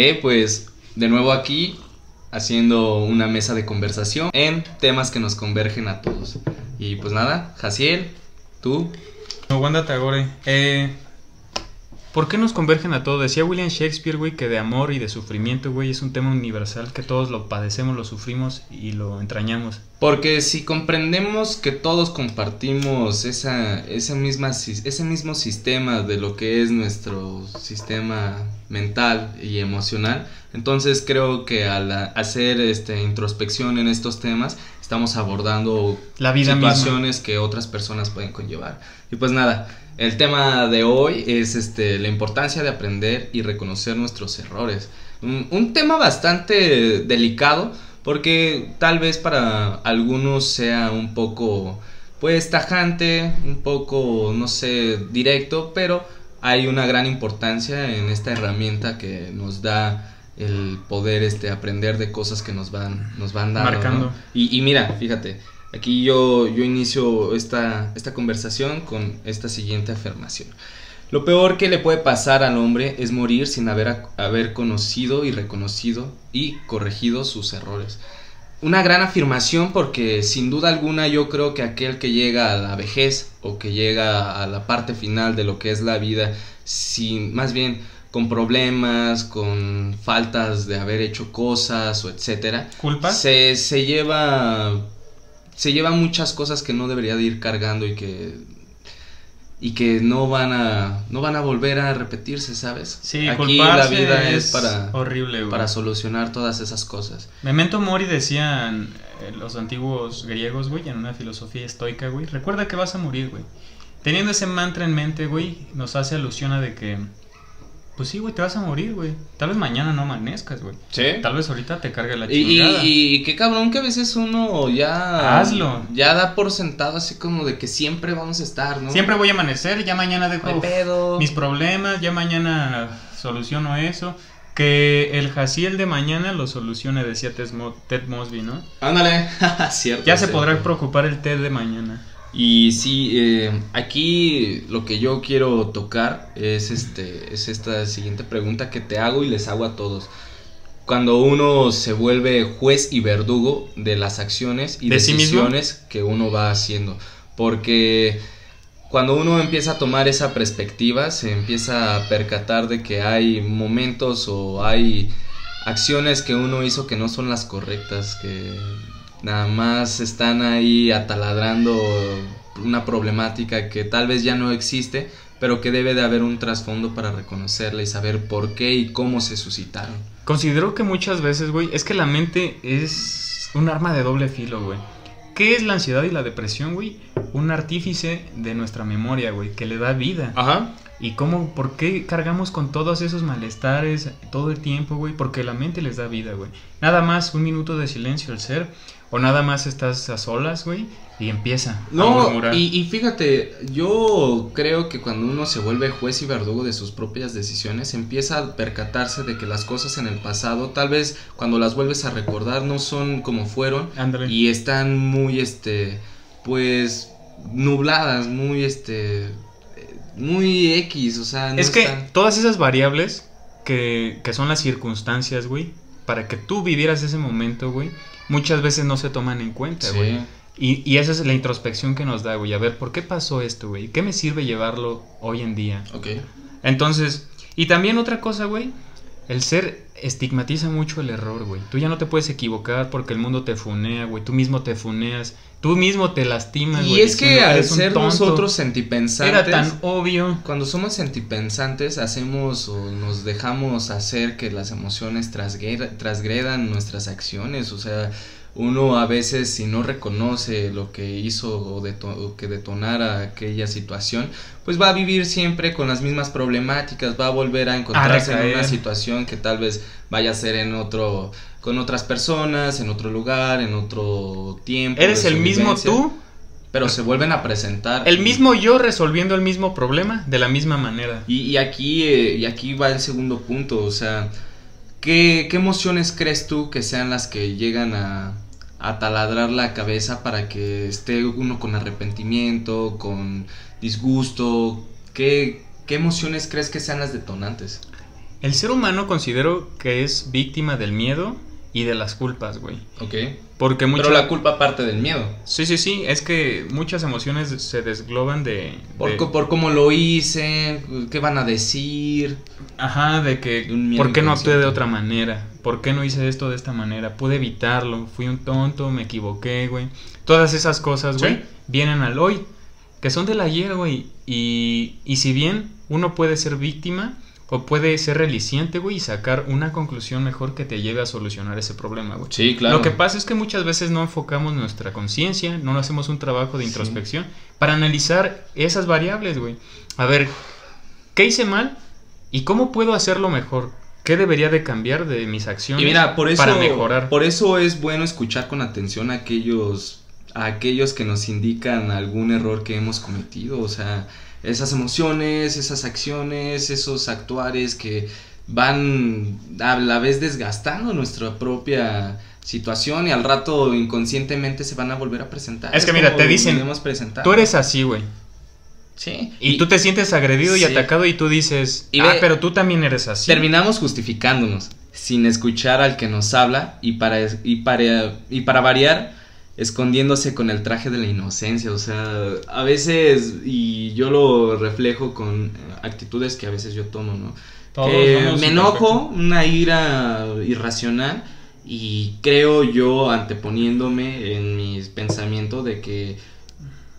Eh, pues de nuevo aquí haciendo una mesa de conversación en temas que nos convergen a todos. Y pues nada, Jaciel, tú. Wanda Tagore. Eh, ¿Por qué nos convergen a todos? Decía William Shakespeare, güey, que de amor y de sufrimiento, güey, es un tema universal que todos lo padecemos, lo sufrimos y lo entrañamos. Porque si comprendemos que todos compartimos esa, esa misma, ese mismo sistema de lo que es nuestro sistema mental y emocional, entonces creo que al hacer este, introspección en estos temas, estamos abordando La vida situaciones que otras personas pueden conllevar. Y pues nada, el tema de hoy es este, la importancia de aprender y reconocer nuestros errores. Un, tema bastante delicado porque tal vez para algunos sea un poco pues tajante, un poco no sé, directo, pero hay una gran importancia en esta herramienta que nos da el poder este aprender de cosas que nos van nos van dando Marcando. y, y mira fíjate Aquí yo, yo inicio esta, esta conversación con esta siguiente afirmación. Lo peor que le puede pasar al hombre es morir sin haber, haber conocido y reconocido y corregido sus errores. Una gran afirmación porque sin duda alguna yo creo que aquel que llega a la vejez o que llega a la parte final de lo que es la vida sin más bien con problemas, con faltas de haber hecho cosas o etcétera, ¿Culpas? Se, se lleva se lleva muchas cosas que no debería de ir cargando y que y que no van a no van a volver a repetirse, ¿sabes? Sí, aquí la vida es, es, para horrible, güey. para solucionar todas esas cosas. Memento mori decían eh, los antiguos griegos, güey, en una filosofía estoica, güey. Recuerda que vas a morir, güey. Teniendo ese mantra en mente, güey, nos hace alusión a de que pues sí, güey, te vas a morir, güey. Tal vez mañana no amanezcas, güey. Sí. Tal vez ahorita te cargue la chingada. y, y qué cabrón que a veces uno ya Hazlo. ya da por sentado así como de que siempre vamos a estar, ¿no? Siempre voy a amanecer, ya mañana dejo pedo. mis problemas, ya mañana soluciono eso. Que el Jaciel de mañana lo solucione, decía Ted, Mo- Ted Mosby, ¿no? Ándale, cierto. Ya se cierto. podrá preocupar el Ted de mañana. Y sí, eh, aquí lo que yo quiero tocar es este, es esta siguiente pregunta que te hago y les hago a todos. Cuando uno se vuelve juez y verdugo de las acciones y ¿De sí decisiones que uno va haciendo, porque cuando uno empieza a tomar esa perspectiva, se empieza a percatar de que hay momentos o hay acciones que uno hizo que no son las correctas, que nada más están ahí ataladrando una problemática que tal vez ya no existe, pero que debe de haber un trasfondo para reconocerla y saber por qué y cómo se suscitaron. Considero que muchas veces, güey, es que la mente es un arma de doble filo, güey. ¿Qué es la ansiedad y la depresión, güey? Un artífice de nuestra memoria, güey, que le da vida. Ajá. ¿Y cómo, por qué cargamos con todos esos malestares todo el tiempo, güey? Porque la mente les da vida, güey. Nada más un minuto de silencio al ser, o nada más estás a solas, güey, y empieza a No, murmurar. y, y fíjate, yo creo que cuando uno se vuelve juez y verdugo de sus propias decisiones, empieza a percatarse de que las cosas en el pasado, tal vez cuando las vuelves a recordar, no son como fueron Ándale. y están muy, este, pues, nubladas, muy, este, muy X, o sea, no es que están- todas esas variables que, que son las circunstancias, güey, para que tú vivieras ese momento, güey, muchas veces no se toman en cuenta, Sí. güey. Y, y esa es la introspección que nos da, güey. A ver, ¿por qué pasó esto, güey? ¿Qué me sirve llevarlo hoy en día? Ok. Entonces, y también otra cosa, güey. El ser estigmatiza mucho el error, güey. Tú ya no te puedes equivocar porque el mundo te funea, güey. Tú mismo te funeas. Tú mismo te lastimas, Y güey. es que al "Eres un ser tonto". nosotros sentipensantes, Era tan obvio. Cuando somos sentipensantes, hacemos o nos dejamos hacer que las emociones trasgredan nuestras acciones. O sea, uno a veces, si no reconoce lo que hizo o, deto- o que detonara aquella situación, pues va a vivir siempre con las mismas problemáticas, va a volver a encontrarse en una situación que tal vez vaya a ser en otro, con otras personas, en otro lugar, en otro tiempo. ¿Eres el mismo tú? Pero se vuelven a presentar. El mismo yo resolviendo el mismo problema de la misma manera. Y, y aquí, eh, y aquí va el segundo punto, o sea, ¿qué, qué emociones crees tú que sean las que llegan a, a taladrar la cabeza para que esté uno con arrepentimiento, con disgusto? ¿Qué, qué emociones crees que sean las detonantes? El ser humano considero que es víctima del miedo y de las culpas, güey. Ok. Porque mucha... Pero la culpa parte del miedo. Sí, sí, sí, es que muchas emociones se desgloban de... Por, de- por cómo lo hice, qué van a decir. Ajá, de que De ¿por qué no actué de otra manera? ¿Por qué no hice esto de esta manera? Pude evitarlo, fui un tonto, me equivoqué, güey. Todas esas cosas, güey, Sí. vienen al hoy, que son del ayer, güey. Y, y si bien uno puede ser víctima o puede ser reliciente, güey, y sacar una conclusión mejor que te lleve a solucionar ese problema, güey. Sí, claro. Lo que pasa es que muchas veces no enfocamos nuestra conciencia, no hacemos un trabajo de Sí. introspección para analizar esas variables, güey. A ver, ¿qué hice mal? ¿Y cómo puedo hacerlo mejor? ¿Qué debería de cambiar de mis acciones Y mira, por eso, para mejorar? por eso es bueno escuchar con atención aquellos, a aquellos que nos indican algún error que hemos cometido. O sea, esas emociones, esas acciones, esos actuares que van a la vez desgastando nuestra propia situación y al rato inconscientemente se van a volver a presentar. Es que mira, te dicen. Tú eres así, güey. Sí. Y, tú te sientes agredido y atacado y tú dices, Y ah, pero tú también eres así. Terminamos justificándonos, sin escuchar al que nos habla y para, y para, y para variar, escondiéndose con el traje de la inocencia. O sea, a veces, y yo lo reflejo con eh, actitudes que a veces yo tomo, ¿no? Todos Que me enojo, una ira irracional, y creo yo, anteponiéndome en mis pensamientos de que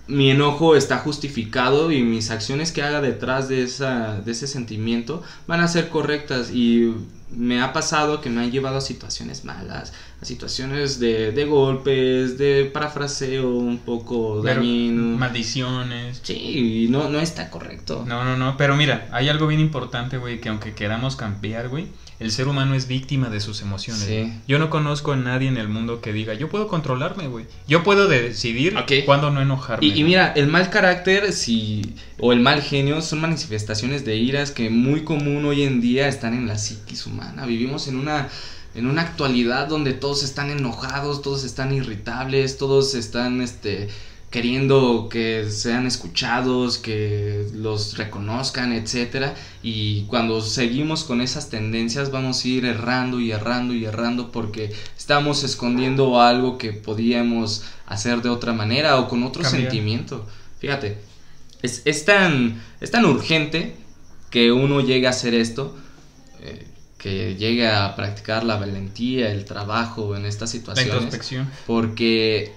mi enojo está justificado y mis acciones que haga detrás de, esa, de ese sentimiento van a ser correctas y me ha pasado que me han llevado a situaciones malas, a situaciones de, de golpes, de parafraseo un poco Pero, dañino. maldiciones. Sí, no, no está correcto. No, no, no, pero mira, hay algo bien importante, güey, que aunque queramos cambiar, güey, el ser humano es víctima de sus emociones. Sí. Yo no conozco a nadie en el mundo que diga, yo puedo controlarme, güey. Yo puedo decidir Ok. cuándo no enojarme. Y, y güey". mira, el mal carácter si, o el mal genio son manifestaciones de iras que muy común hoy en día están en la psiquis humana. Vivimos en una, en una actualidad donde todos están enojados, todos están irritables, todos están este, queriendo que sean escuchados, que los reconozcan, etcétera. Y cuando seguimos con esas tendencias vamos a ir errando y errando y errando porque estamos escondiendo algo que podíamos hacer de otra manera o con otro Cambiar. sentimiento. Fíjate, es, es tan, es tan urgente que uno llegue a hacer esto, eh, que llegue a practicar la valentía, el trabajo en estas La situaciones introspección. porque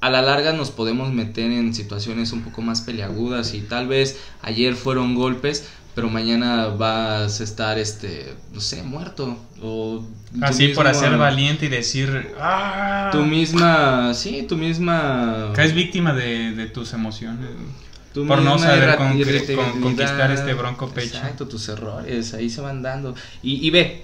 a la larga nos podemos meter en situaciones un poco más peleagudas y tal vez ayer fueron golpes, pero mañana vas a estar, este, no sé, muerto. O tú Así por hacer valiente y decir, ah, Tu misma, sí, tu misma... caes víctima de, de tus emociones. Tu por no saber con- conquistar este bronco pecho. Exacto, tus errores, ahí se van dando. Y, y ve,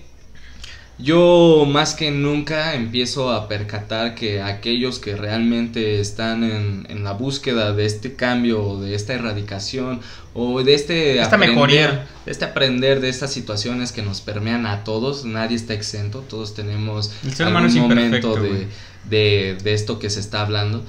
yo más que nunca empiezo a percatar que aquellos que realmente están en, en la búsqueda de este cambio, de esta erradicación o de este Esta mejoría. de este aprender de estas situaciones que nos permean a todos, nadie está exento, todos tenemos algún momento de, de, de esto que se está hablando,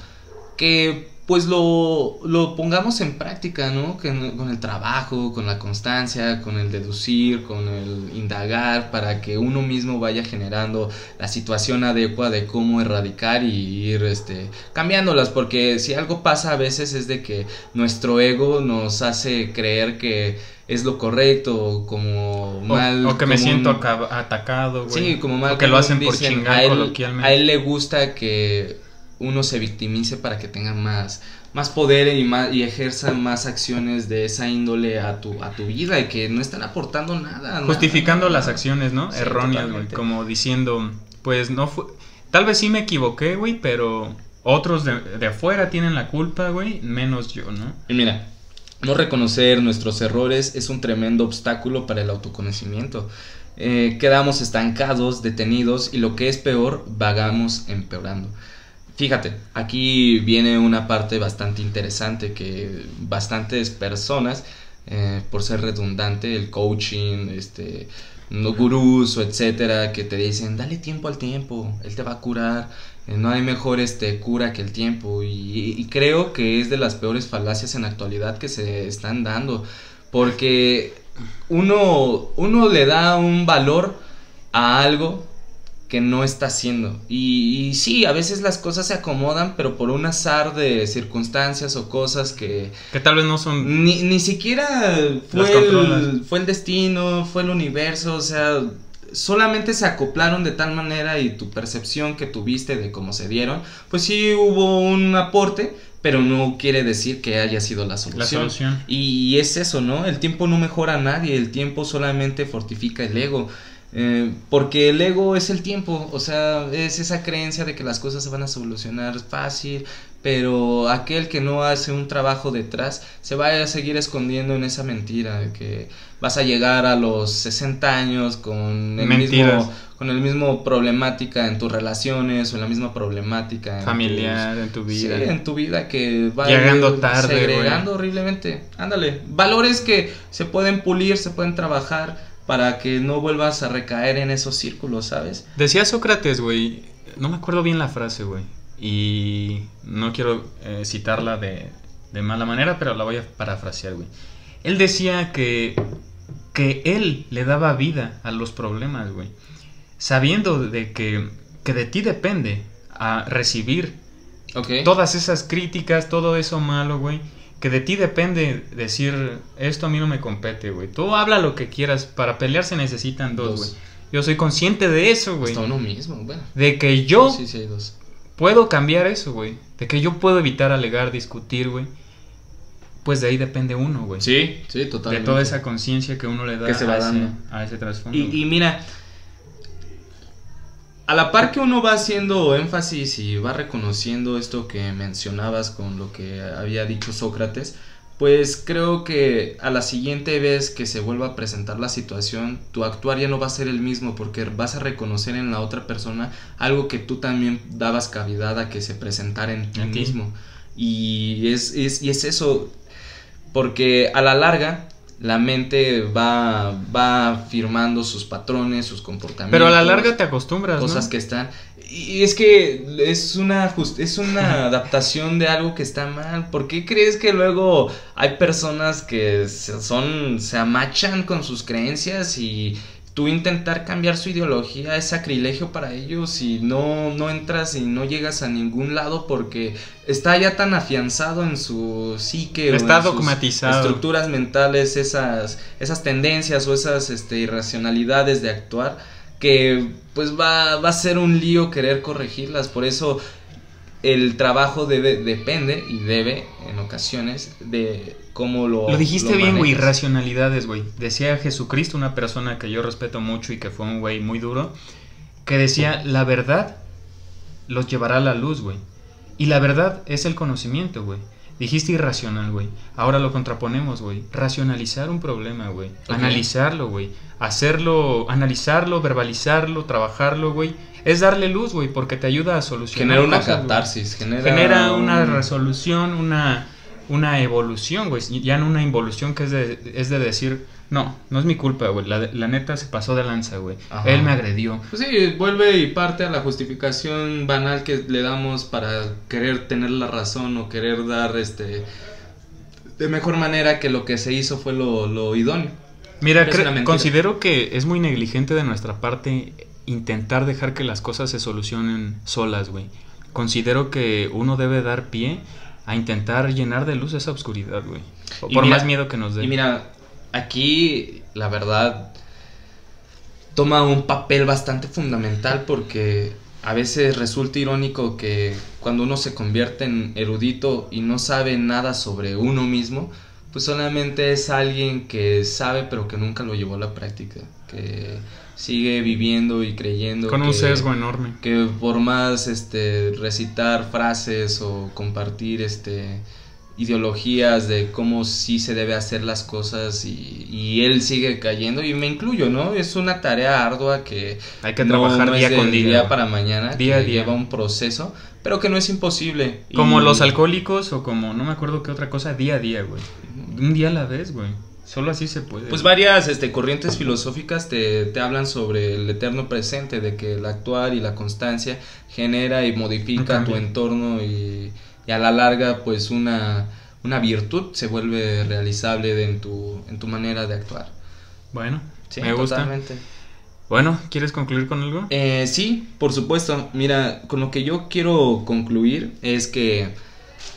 que pues lo, lo pongamos en práctica, ¿no? Que con el trabajo, con la constancia, con el deducir, con el indagar, para que uno mismo vaya generando la situación adecuada de cómo erradicar y ir este, cambiándolas, porque si algo pasa a veces es de que nuestro ego nos hace creer que es lo correcto, como mal... o que me un- siento atacado, güey. Sí, como mal O que lo hacen por dicen, chingar a él, coloquialmente. A él le gusta que uno se victimice para que tenga más, más poder y, más, y ejerza más acciones de esa índole a tu, a tu vida y que no están aportando nada. Justificando nada. las acciones, ¿no? Sí, Erróneas, güey. Como diciendo, pues no fue. Tal vez sí me equivoqué, güey, pero otros de, de afuera tienen la culpa, güey, menos yo, ¿no? Y mira, no reconocer nuestros errores es un tremendo obstáculo para el autoconocimiento. Eh, quedamos estancados, detenidos y lo que es peor, vagamos empeorando. Fíjate, aquí viene una parte bastante interesante que bastantes personas, eh, por ser redundante, el coaching, este, no gurús o etcétera, que te dicen, dale tiempo al tiempo, él te va a curar, eh, no hay mejor este, cura que el tiempo. Y, creo que es de las peores falacias en la actualidad que se están dando, porque uno, uno le da un valor a algo que no está haciendo. Y, y, sí, a veces las cosas se acomodan, pero por un azar de circunstancias o cosas que... Que tal vez no son... Ni, ni siquiera fue el, fue el destino, fue el universo, o sea, solamente se acoplaron de tal manera y tu percepción que tuviste de cómo se dieron, pues sí hubo un aporte, pero no quiere decir que haya sido la solución. La solución. Y, es eso, ¿no? El tiempo no mejora a nadie, el tiempo solamente fortifica el ego. Eh, porque el ego es el tiempo, o sea, es esa creencia de que las cosas se van a solucionar fácil, pero aquel que no hace un trabajo detrás se va a seguir escondiendo en esa mentira de que vas a llegar a los 60 años con el mismo con el mismo problemática en tus relaciones o la misma problemática familiar en tu vida. Sí, en tu vida que va llegando tarde, segregando horriblemente. Ándale, valores que se pueden pulir, se pueden trabajar para que no vuelvas a recaer en esos círculos, ¿sabes? Decía Sócrates, güey, no me acuerdo bien la frase, güey, y no quiero eh, citarla de, de mala manera, pero la voy a parafrasear, güey. Él decía que, que él le daba vida a los problemas, güey, sabiendo de que, que de ti depende a recibir todas esas críticas, todo eso malo, güey que de ti depende decir, esto a mí no me compete, güey. Tú habla lo que quieras, para pelear se necesitan dos, güey. Yo soy consciente de eso, güey. Uno mismo, bueno. De que yo sí, sí hay dos. puedo cambiar eso, güey. De que yo puedo evitar alegar, discutir, güey. Pues de ahí depende uno, güey. Sí, sí, totalmente. De toda esa conciencia que uno le da que se va a, dando. Ese, a ese trasfondo. Y, y mira, a la par que uno va haciendo énfasis y va reconociendo esto que mencionabas con lo que había dicho Sócrates, pues creo que a la siguiente vez que se vuelva a presentar la situación, tu actuar ya no va a ser el mismo porque vas a reconocer en la otra persona algo que tú también dabas cavidad a que se presentara en ti mismo. Y es, es, y es eso, porque a la larga la mente va, va firmando sus patrones, sus comportamientos. Pero a la larga te acostumbras, Cosas que están... Y es que es una, es una adaptación de algo que está mal. ¿Por qué crees que luego hay personas que son, se amachan con sus creencias y tú intentar cambiar su ideología es sacrilegio para ellos y no, no entras y no llegas a ningún lado porque está ya tan afianzado en su psique está en dogmatizado. Sus estructuras mentales esas, esas tendencias o esas este, irracionalidades de actuar que pues va, va a ser un lío querer corregirlas por eso el trabajo debe, depende y debe ocasiones de cómo lo... Lo dijiste bien, güey, racionalidades, güey. Decía Jesucristo, una persona que yo respeto mucho y que fue un güey muy duro, que decía, la verdad los llevará a la luz, güey. Y la verdad es el conocimiento, güey. Dijiste irracional, güey. Ahora lo contraponemos, güey. Racionalizar un problema, güey. Analizarlo, güey. Hacerlo, analizarlo, verbalizarlo, trabajarlo, güey. Es darle luz, güey, porque te ayuda a solucionar. Genera una catarsis, genera, genera una resolución, una, una evolución, güey. Ya no una involución que es de, es de decir, no, no es mi culpa, güey. La, la, neta se pasó de lanza, güey. Él me agredió. Pues sí, vuelve y parte a la justificación banal que le damos para querer tener la razón o querer dar este de mejor manera que lo que se hizo fue lo, lo idóneo. Mira, considero que es muy negligente de nuestra parte intentar dejar que las cosas se solucionen solas, güey. Considero que uno debe dar pie a intentar llenar de luz esa oscuridad, güey. Por más miedo que nos dé. Y mira, aquí la verdad toma un papel bastante fundamental porque a veces resulta irónico que cuando uno se convierte en erudito y no sabe nada sobre uno mismo, pues solamente es alguien que sabe pero que nunca lo llevó a la práctica, que sigue viviendo y creyendo con un sesgo enorme. que por más este recitar frases o compartir este ideologías de cómo sí se debe hacer las cosas y, él sigue cayendo y me incluyo, ¿no? Es una tarea ardua que hay que trabajar día con día, para mañana, día que lleva un proceso, pero que no es imposible. Como los alcohólicos o como no me acuerdo qué otra cosa, día a día, güey. Un día a la vez, güey. Solo así se puede. Pues varias este, corrientes filosóficas te, te, hablan sobre el eterno presente, de que el actuar y la constancia genera y modifica tu entorno y, y, a la larga pues una, una virtud se vuelve realizable en, tu, en tu manera de actuar. Bueno, Sí, me gusta. totalmente. Bueno, ¿quieres concluir con algo? Eh, sí, por supuesto. Mira, con lo que yo quiero concluir es que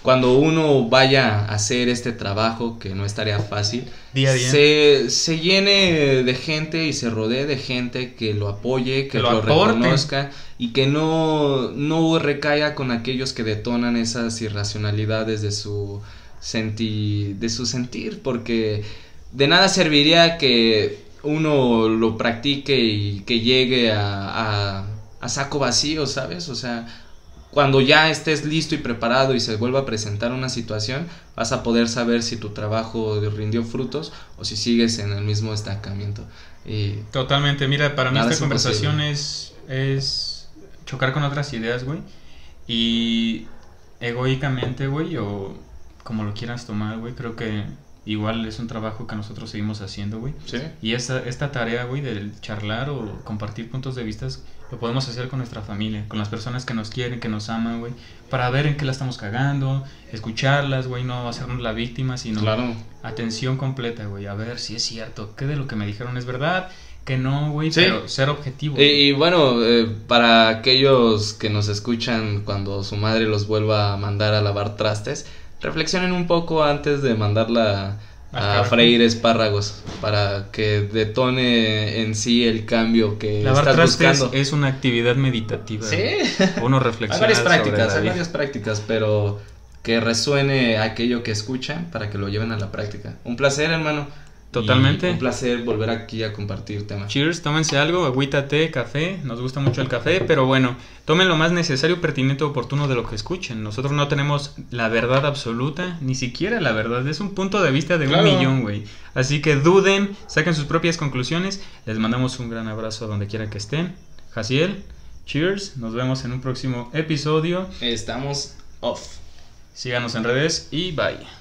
cuando uno vaya a hacer este trabajo, que no es tarea fácil, Día a día. Se, se llene de gente y se rodee de gente que lo apoye, que Que lo, reconozca y que no, no recaiga con aquellos que detonan esas irracionalidades de su, senti, de su sentir, porque de nada serviría que uno lo practique y que llegue a, a, a saco vacío, ¿sabes? O sea, cuando ya estés listo y preparado y se vuelva a presentar una situación, vas a poder saber si tu trabajo rindió frutos o si sigues en el mismo estancamiento. Y Totalmente, mira, para mí esta es conversación es, es chocar con otras ideas, güey. Y egoicamente, güey, o como lo quieras tomar, güey, creo que igual es un trabajo que nosotros seguimos haciendo, güey. ¿Sí? Y esta, esta tarea, güey, del charlar o compartir puntos de vista, lo podemos hacer con nuestra familia, con las personas que nos quieren, que nos aman, güey, para ver en qué la estamos cagando, escucharlas, güey, no hacernos la víctima, sino Claro. atención completa, güey, a ver si es cierto, qué de lo que me dijeron es verdad, que no, güey, Sí. pero ser objetivo. Y, y bueno, eh, para aquellos que nos escuchan cuando su madre los vuelva a mandar a lavar trastes, reflexionen un poco antes de mandarla a freír espárragos para que detone en sí el cambio que Lavar estás buscando. es una actividad meditativa. Sí. Uno Hay reflexiona varias sobre prácticas, hay vida. varias prácticas, pero que resuene aquello que escuchan para que lo lleven a la práctica. Un placer, hermano. Totalmente. Y un placer volver aquí a compartir temas. Cheers, tómense algo, agüita, té, café. Nos gusta mucho el café, pero bueno, tomen lo más necesario, pertinente, oportuno de lo que escuchen. Nosotros no tenemos la verdad absoluta, ni siquiera la verdad. Es un punto de vista de Claro. un millón, güey. Así que duden, saquen sus propias conclusiones. Les mandamos un gran abrazo donde quiera que estén. Jaciel, cheers. Nos vemos en un próximo episodio. Estamos off. Síganos en redes y bye.